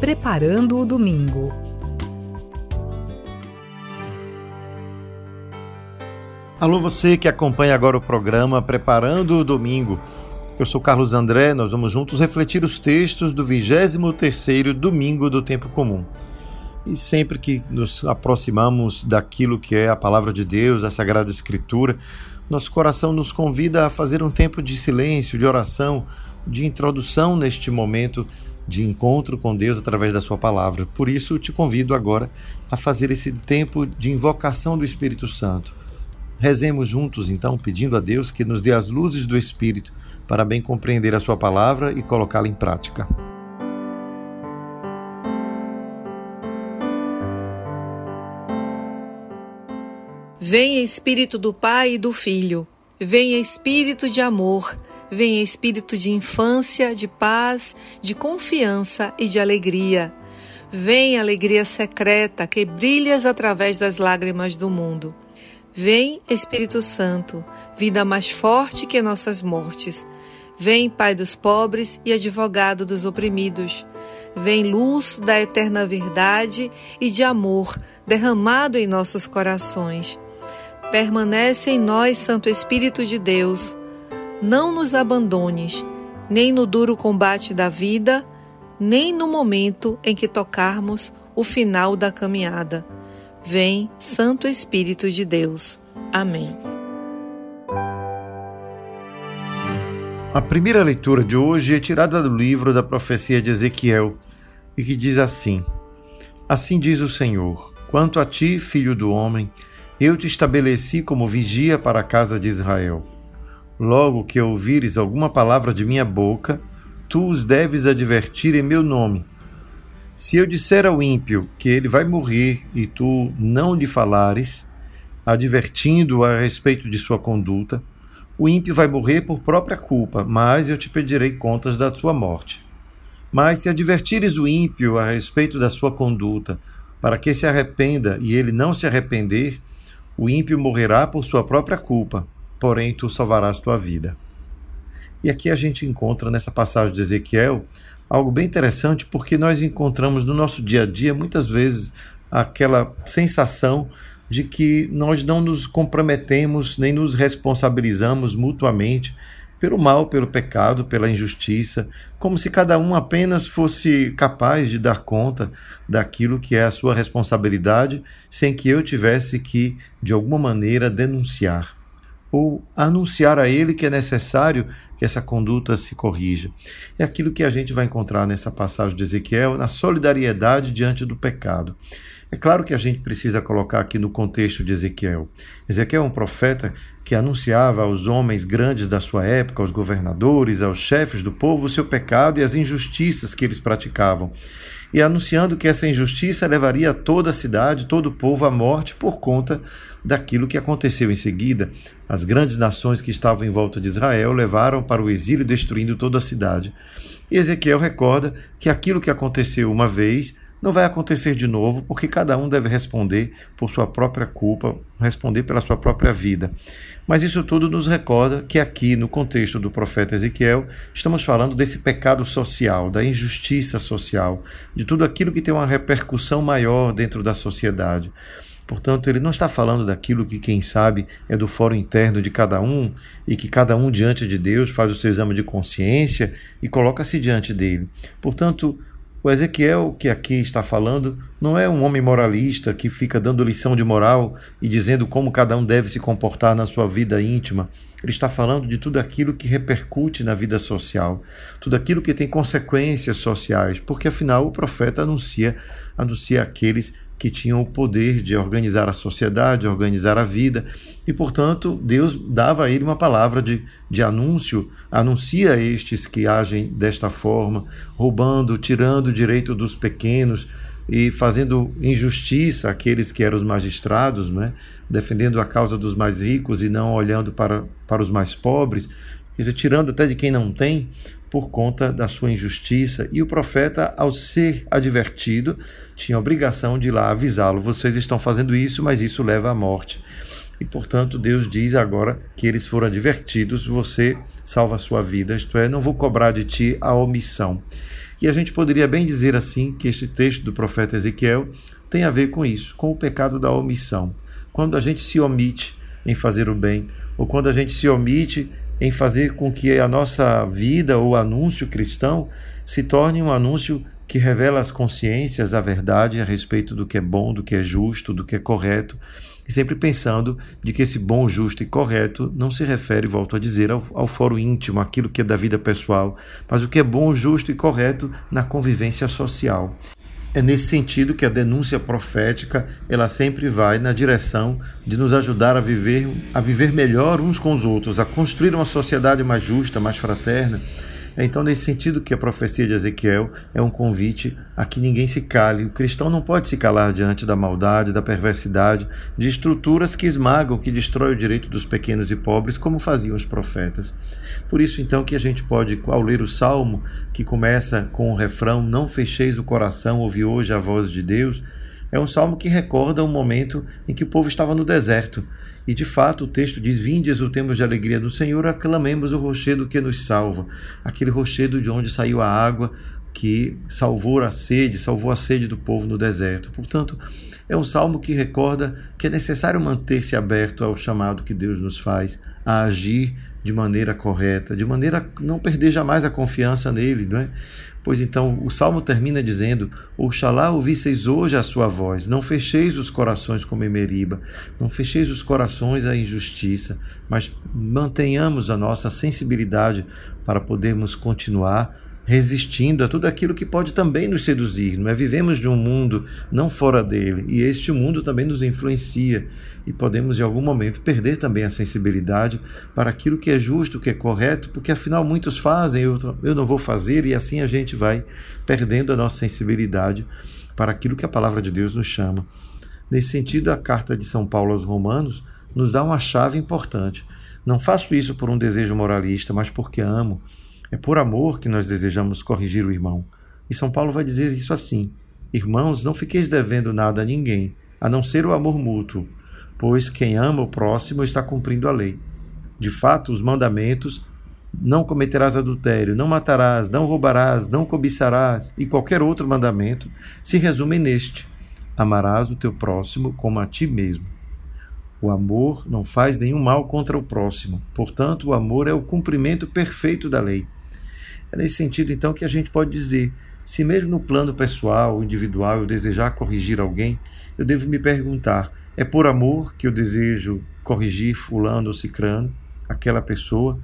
Preparando o Domingo. Alô, você que acompanha agora o programa Preparando o Domingo. Eu sou Carlos André, nós vamos juntos refletir os textos do 23º Domingo do Tempo Comum. E sempre que nos aproximamos daquilo que é a palavra de Deus, a Sagrada Escritura, nosso coração nos convida a fazer um tempo de silêncio, de oração, de introdução neste momento de encontro com Deus através da Sua palavra. Por isso, te convido agora a fazer esse tempo de invocação do Espírito Santo. Rezemos juntos, então, pedindo a Deus que nos dê as luzes do Espírito para bem compreender a Sua palavra e colocá-la em prática. Venha Espírito do Pai e do Filho, venha Espírito de amor venha espírito de infância, de paz, de confiança e de alegria. Vem alegria secreta que brilhas através das lágrimas do mundo. Vem Espírito Santo, vida mais forte que nossas mortes. Vem Pai dos pobres e advogado dos oprimidos. Vem luz da eterna verdade e de amor derramado em nossos corações. Permanece em nós, Santo Espírito de Deus não nos abandones, nem no duro combate da vida, nem no momento em que tocarmos o final da caminhada. Vem, Santo Espírito de Deus. Amém. A primeira leitura de hoje é tirada do livro da profecia de Ezequiel e que diz assim: Assim diz o Senhor: Quanto a ti, filho do homem, eu te estabeleci como vigia para a casa de Israel. Logo que ouvires alguma palavra de minha boca, tu os deves advertir em meu nome. Se eu disser ao ímpio que ele vai morrer e tu não lhe falares, advertindo-o a respeito de sua conduta, o ímpio vai morrer por própria culpa, mas eu te pedirei contas da sua morte. Mas se advertires o ímpio a respeito da sua conduta, para que se arrependa e ele não se arrepender, o ímpio morrerá por sua própria culpa porém tu salvarás tua vida. E aqui a gente encontra nessa passagem de Ezequiel algo bem interessante, porque nós encontramos no nosso dia a dia muitas vezes aquela sensação de que nós não nos comprometemos nem nos responsabilizamos mutuamente pelo mal, pelo pecado, pela injustiça, como se cada um apenas fosse capaz de dar conta daquilo que é a sua responsabilidade, sem que eu tivesse que, de alguma maneira, denunciar ou anunciar a ele que é necessário que essa conduta se corrija. É aquilo que a gente vai encontrar nessa passagem de Ezequiel, na solidariedade diante do pecado. É claro que a gente precisa colocar aqui no contexto de Ezequiel. Ezequiel é um profeta que anunciava aos homens grandes da sua época, aos governadores, aos chefes do povo, o seu pecado e as injustiças que eles praticavam. E anunciando que essa injustiça levaria toda a cidade, todo o povo à morte por conta daquilo que aconteceu em seguida. As grandes nações que estavam em volta de Israel levaram para o exílio, destruindo toda a cidade. E Ezequiel recorda que aquilo que aconteceu uma vez não vai acontecer de novo, porque cada um deve responder por sua própria culpa, responder pela sua própria vida. Mas isso tudo nos recorda que aqui, no contexto do profeta Ezequiel, estamos falando desse pecado social, da injustiça social, de tudo aquilo que tem uma repercussão maior dentro da sociedade. Portanto, ele não está falando daquilo que, quem sabe, é do fórum interno de cada um e que cada um diante de Deus faz o seu exame de consciência e coloca-se diante dele. Portanto, o Ezequiel que aqui está falando não é um homem moralista que fica dando lição de moral e dizendo como cada um deve se comportar na sua vida íntima. Ele está falando de tudo aquilo que repercute na vida social, tudo aquilo que tem consequências sociais, porque afinal o profeta anuncia, anuncia aqueles que tinham o poder de organizar a sociedade, organizar a vida, e portanto Deus dava a ele uma palavra de, de anúncio, anuncia a estes que agem desta forma, roubando, tirando o direito dos pequenos e fazendo injustiça àqueles que eram os magistrados, né? defendendo a causa dos mais ricos e não olhando para, para os mais pobres, quer dizer, tirando até de quem não tem, por conta da sua injustiça, e o profeta, ao ser advertido, tinha obrigação de lá avisá-lo: vocês estão fazendo isso, mas isso leva à morte. E portanto, Deus diz agora que eles foram advertidos: você salva a sua vida, isto é, não vou cobrar de ti a omissão. E a gente poderia bem dizer assim que este texto do profeta Ezequiel tem a ver com isso, com o pecado da omissão. Quando a gente se omite em fazer o bem, ou quando a gente se omite em fazer com que a nossa vida ou anúncio cristão se torne um anúncio que revela as consciências, a verdade a respeito do que é bom, do que é justo, do que é correto, e sempre pensando de que esse bom, justo e correto não se refere, volto a dizer, ao, ao foro íntimo, aquilo que é da vida pessoal, mas o que é bom, justo e correto na convivência social. É nesse sentido que a denúncia profética ela sempre vai na direção de nos ajudar a viver, a viver melhor uns com os outros, a construir uma sociedade mais justa, mais fraterna então nesse sentido que a profecia de Ezequiel é um convite a que ninguém se cale. O cristão não pode se calar diante da maldade, da perversidade, de estruturas que esmagam, que destroem o direito dos pequenos e pobres, como faziam os profetas. Por isso, então, que a gente pode, ao ler o salmo, que começa com o refrão: Não fecheis o coração, ouvi hoje a voz de Deus, é um salmo que recorda um momento em que o povo estava no deserto e de fato o texto diz: Vinde, exultemos de alegria no Senhor, aclamemos o rochedo que nos salva. Aquele rochedo de onde saiu a água que salvou a sede, salvou a sede do povo no deserto. Portanto, é um salmo que recorda que é necessário manter-se aberto ao chamado que Deus nos faz a agir de maneira correta, de maneira a não perder jamais a confiança nele, não é? Pois então o salmo termina dizendo: Oxalá ouvisseis hoje a sua voz, não fecheis os corações como em Meriba, não fecheis os corações à injustiça, mas mantenhamos a nossa sensibilidade para podermos continuar resistindo a tudo aquilo que pode também nos seduzir. Não é? Vivemos de um mundo não fora dele e este mundo também nos influencia e podemos em algum momento perder também a sensibilidade para aquilo que é justo, que é correto, porque afinal muitos fazem, eu, eu não vou fazer e assim a gente vai perdendo a nossa sensibilidade para aquilo que a palavra de Deus nos chama. Nesse sentido, a carta de São Paulo aos Romanos nos dá uma chave importante. Não faço isso por um desejo moralista, mas porque amo é por amor que nós desejamos corrigir o irmão. E São Paulo vai dizer isso assim: Irmãos, não fiqueis devendo nada a ninguém, a não ser o amor mútuo, pois quem ama o próximo está cumprindo a lei. De fato, os mandamentos não cometerás adultério, não matarás, não roubarás, não cobiçarás e qualquer outro mandamento se resumem neste: amarás o teu próximo como a ti mesmo. O amor não faz nenhum mal contra o próximo, portanto, o amor é o cumprimento perfeito da lei. É nesse sentido, então, que a gente pode dizer: se mesmo no plano pessoal, individual, eu desejar corrigir alguém, eu devo me perguntar: é por amor que eu desejo corrigir Fulano ou Cicrano, aquela pessoa?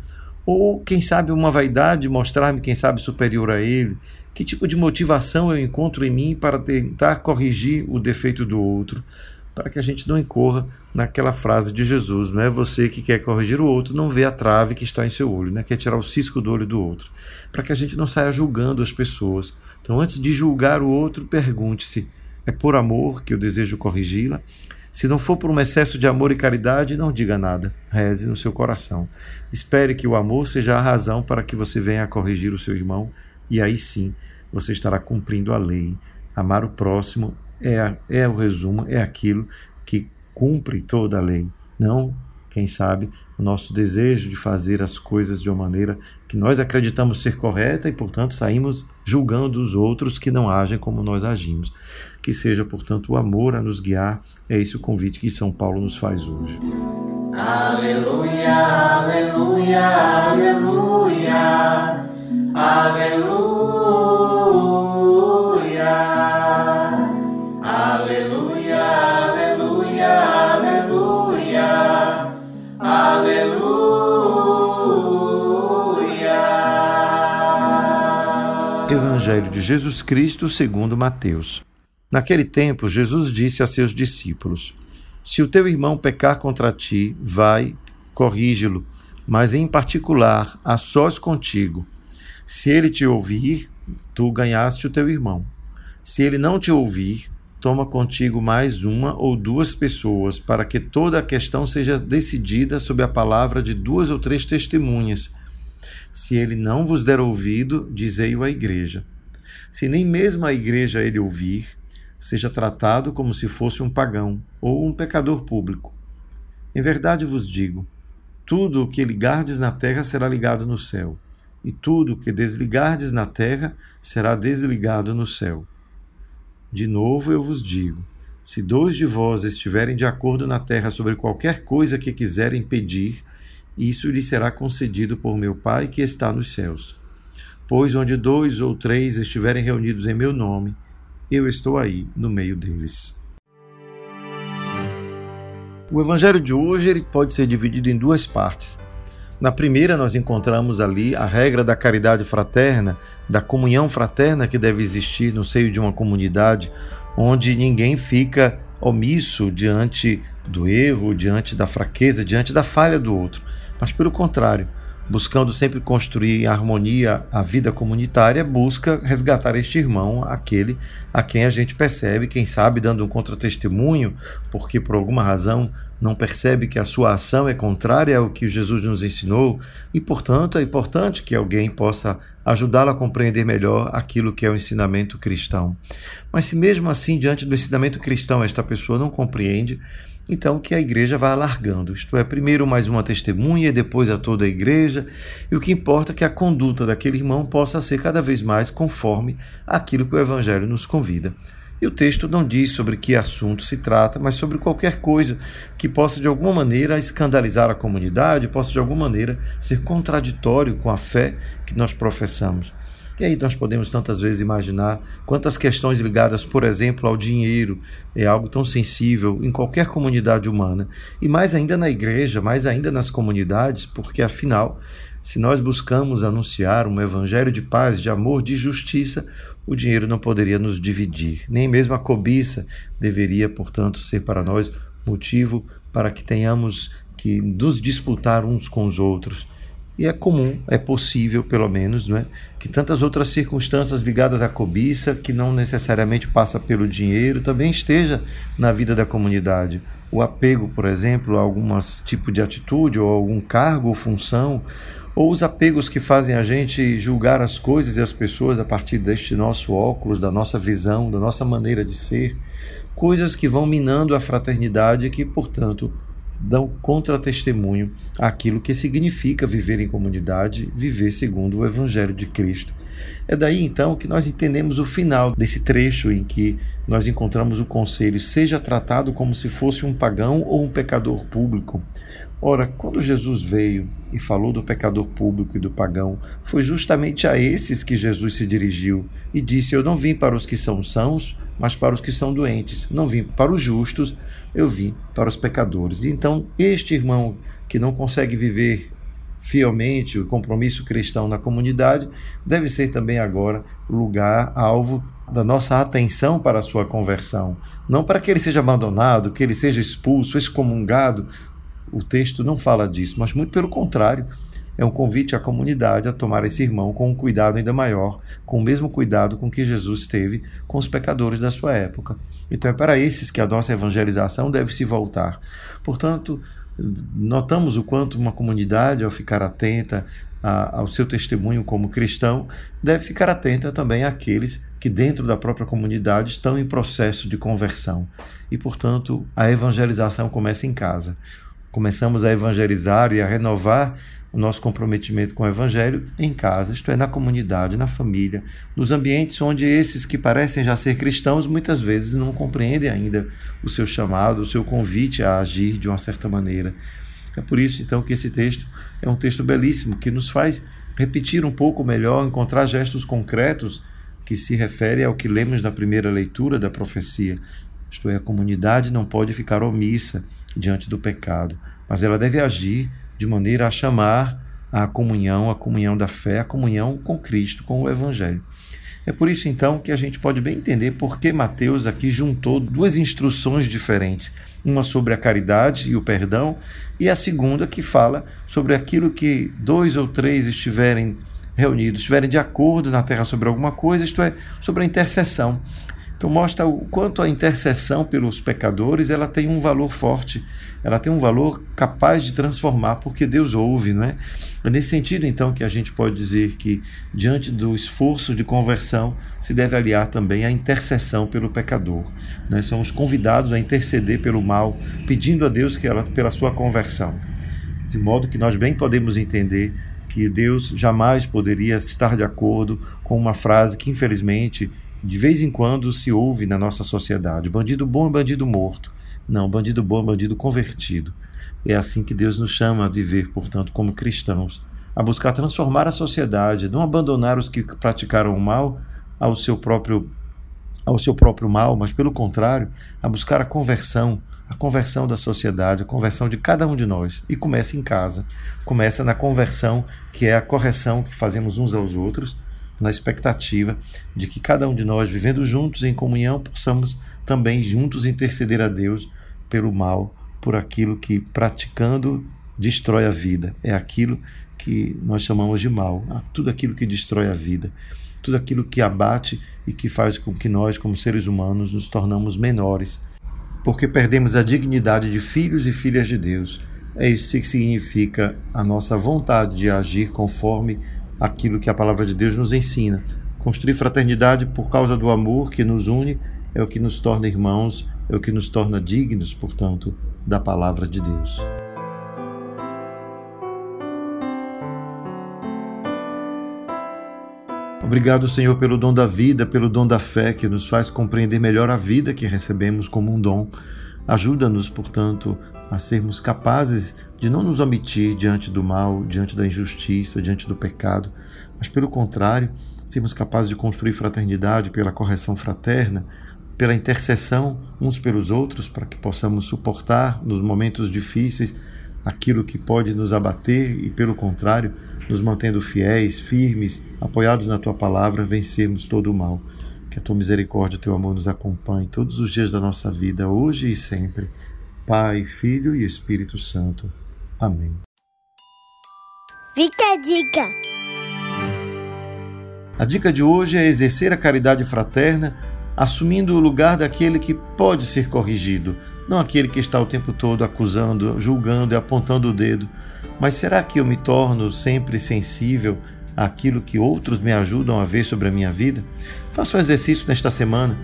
Ou, quem sabe, uma vaidade, mostrar-me, quem sabe, superior a ele? Que tipo de motivação eu encontro em mim para tentar corrigir o defeito do outro? Para que a gente não incorra naquela frase de Jesus, não é você que quer corrigir o outro, não vê a trave que está em seu olho, né? quer tirar o cisco do olho do outro, para que a gente não saia julgando as pessoas. Então, antes de julgar o outro, pergunte-se: é por amor que eu desejo corrigi-la? Se não for por um excesso de amor e caridade, não diga nada. Reze no seu coração. Espere que o amor seja a razão para que você venha a corrigir o seu irmão, e aí sim você estará cumprindo a lei. Amar o próximo é, é o resumo, é aquilo que cumpre toda a lei. Não, quem sabe, o nosso desejo de fazer as coisas de uma maneira que nós acreditamos ser correta e, portanto, saímos julgando os outros que não agem como nós agimos. Que seja, portanto, o amor a nos guiar. É esse o convite que São Paulo nos faz hoje. Aleluia, aleluia, aleluia, aleluia. Evangelho de Jesus Cristo segundo Mateus. Naquele tempo, Jesus disse a seus discípulos: Se o teu irmão pecar contra ti, vai, corríge-lo, mas em particular, a sós contigo. Se ele te ouvir, tu ganhaste o teu irmão. Se ele não te ouvir, toma contigo mais uma ou duas pessoas, para que toda a questão seja decidida sob a palavra de duas ou três testemunhas. Se ele não vos der ouvido, dizei-o à igreja. Se nem mesmo a igreja ele ouvir, seja tratado como se fosse um pagão ou um pecador público. Em verdade vos digo: tudo o que ligardes na terra será ligado no céu, e tudo o que desligardes na terra será desligado no céu. De novo eu vos digo: se dois de vós estiverem de acordo na terra sobre qualquer coisa que quiserem pedir, isso lhe será concedido por meu Pai que está nos céus. Pois onde dois ou três estiverem reunidos em meu nome, eu estou aí no meio deles. O evangelho de hoje ele pode ser dividido em duas partes. Na primeira, nós encontramos ali a regra da caridade fraterna, da comunhão fraterna que deve existir no seio de uma comunidade, onde ninguém fica omisso diante do erro, diante da fraqueza, diante da falha do outro, mas pelo contrário, buscando sempre construir em harmonia a vida comunitária, busca resgatar este irmão, aquele a quem a gente percebe, quem sabe, dando um contratestemunho, porque por alguma razão não percebe que a sua ação é contrária ao que Jesus nos ensinou, e portanto é importante que alguém possa ajudá-lo a compreender melhor aquilo que é o ensinamento cristão. Mas se mesmo assim, diante do ensinamento cristão, esta pessoa não compreende, então que a igreja vá alargando. Isto é, primeiro mais uma testemunha, depois a toda a igreja, e o que importa é que a conduta daquele irmão possa ser cada vez mais conforme aquilo que o Evangelho nos convida. E o texto não diz sobre que assunto se trata, mas sobre qualquer coisa que possa de alguma maneira escandalizar a comunidade, possa de alguma maneira ser contraditório com a fé que nós professamos. E aí nós podemos tantas vezes imaginar quantas questões ligadas, por exemplo, ao dinheiro. É algo tão sensível em qualquer comunidade humana, e mais ainda na igreja, mais ainda nas comunidades, porque afinal, se nós buscamos anunciar um evangelho de paz, de amor, de justiça, o dinheiro não poderia nos dividir, nem mesmo a cobiça deveria, portanto, ser para nós motivo para que tenhamos que nos disputar uns com os outros. E é comum, é possível, pelo menos, não é? que tantas outras circunstâncias ligadas à cobiça, que não necessariamente passa pelo dinheiro, também esteja na vida da comunidade. O apego, por exemplo, a algum tipo de atitude, ou algum cargo ou função, ou os apegos que fazem a gente julgar as coisas e as pessoas a partir deste nosso óculos, da nossa visão, da nossa maneira de ser, coisas que vão minando a fraternidade e que, portanto, dão contra-testemunho àquilo que significa viver em comunidade, viver segundo o Evangelho de Cristo. É daí então que nós entendemos o final desse trecho em que nós encontramos o conselho: seja tratado como se fosse um pagão ou um pecador público. Ora, quando Jesus veio e falou do pecador público e do pagão, foi justamente a esses que Jesus se dirigiu e disse: Eu não vim para os que são sãos, mas para os que são doentes. Não vim para os justos, eu vim para os pecadores. Então, este irmão que não consegue viver fielmente o compromisso cristão na comunidade deve ser também agora lugar alvo da nossa atenção para a sua conversão. Não para que ele seja abandonado, que ele seja expulso, excomungado. O texto não fala disso, mas muito pelo contrário é um convite à comunidade a tomar esse irmão com um cuidado ainda maior, com o mesmo cuidado com que Jesus teve com os pecadores da sua época. Então é para esses que a nossa evangelização deve se voltar. Portanto, notamos o quanto uma comunidade, ao ficar atenta a, ao seu testemunho como cristão, deve ficar atenta também àqueles que, dentro da própria comunidade, estão em processo de conversão. E, portanto, a evangelização começa em casa. Começamos a evangelizar e a renovar o nosso comprometimento com o Evangelho em casa, isto é, na comunidade, na família, nos ambientes onde esses que parecem já ser cristãos muitas vezes não compreendem ainda o seu chamado, o seu convite a agir de uma certa maneira. É por isso, então, que esse texto é um texto belíssimo que nos faz repetir um pouco melhor, encontrar gestos concretos que se referem ao que lemos na primeira leitura da profecia. Isto é, a comunidade não pode ficar omissa diante do pecado, mas ela deve agir de maneira a chamar a comunhão, a comunhão da fé, a comunhão com Cristo, com o Evangelho. É por isso então que a gente pode bem entender por que Mateus aqui juntou duas instruções diferentes, uma sobre a caridade e o perdão, e a segunda que fala sobre aquilo que dois ou três estiverem reunidos, estiverem de acordo na terra sobre alguma coisa, isto é, sobre a intercessão. Então mostra o quanto a intercessão pelos pecadores ela tem um valor forte, ela tem um valor capaz de transformar, porque Deus ouve, não é? É nesse sentido, então, que a gente pode dizer que, diante do esforço de conversão, se deve aliar também a intercessão pelo pecador. Né? Somos convidados a interceder pelo mal, pedindo a Deus que ela, pela sua conversão. de modo que nós bem podemos entender que Deus jamais poderia estar de acordo com uma frase que, infelizmente, de vez em quando se ouve na nossa sociedade: bandido bom é bandido morto. Não, bandido bom é bandido convertido. É assim que Deus nos chama a viver, portanto, como cristãos, a buscar transformar a sociedade, não abandonar os que praticaram o mal ao seu próprio ao seu próprio mal, mas pelo contrário, a buscar a conversão, a conversão da sociedade, a conversão de cada um de nós. E começa em casa. Começa na conversão, que é a correção que fazemos uns aos outros, na expectativa de que cada um de nós, vivendo juntos em comunhão, possamos também juntos interceder a Deus pelo mal, por aquilo que praticando destrói a vida. É aquilo que nós chamamos de mal, tudo aquilo que destrói a vida, tudo aquilo que abate e que faz com que nós, como seres humanos, nos tornamos menores porque perdemos a dignidade de filhos e filhas de Deus. É isso que significa a nossa vontade de agir conforme aquilo que a palavra de Deus nos ensina. Construir fraternidade por causa do amor que nos une é o que nos torna irmãos, é o que nos torna dignos, portanto, da palavra de Deus. Obrigado, Senhor, pelo dom da vida, pelo dom da fé que nos faz compreender melhor a vida que recebemos como um dom. Ajuda-nos, portanto, a sermos capazes de não nos omitir diante do mal, diante da injustiça, diante do pecado, mas, pelo contrário, sermos capazes de construir fraternidade pela correção fraterna, pela intercessão uns pelos outros, para que possamos suportar nos momentos difíceis aquilo que pode nos abater e, pelo contrário, nos mantendo fiéis, firmes, apoiados na tua palavra, vencermos todo o mal. Que a tua misericórdia e o teu amor nos acompanhe todos os dias da nossa vida, hoje e sempre. Pai, Filho e Espírito Santo. Amém. Fica a dica. A dica de hoje é exercer a caridade fraterna, assumindo o lugar daquele que pode ser corrigido, não aquele que está o tempo todo acusando, julgando e apontando o dedo mas será que eu me torno sempre sensível àquilo que outros me ajudam a ver sobre a minha vida? Faça um exercício nesta semana.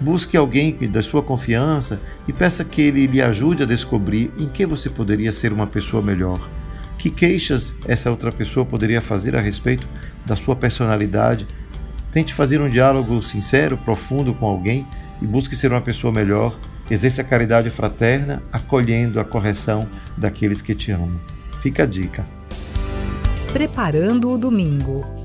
Busque alguém da sua confiança e peça que ele lhe ajude a descobrir em que você poderia ser uma pessoa melhor. Que queixas essa outra pessoa poderia fazer a respeito da sua personalidade? Tente fazer um diálogo sincero, profundo com alguém e busque ser uma pessoa melhor. Exerça a caridade fraterna, acolhendo a correção daqueles que te amam. Fica a dica. Preparando o domingo.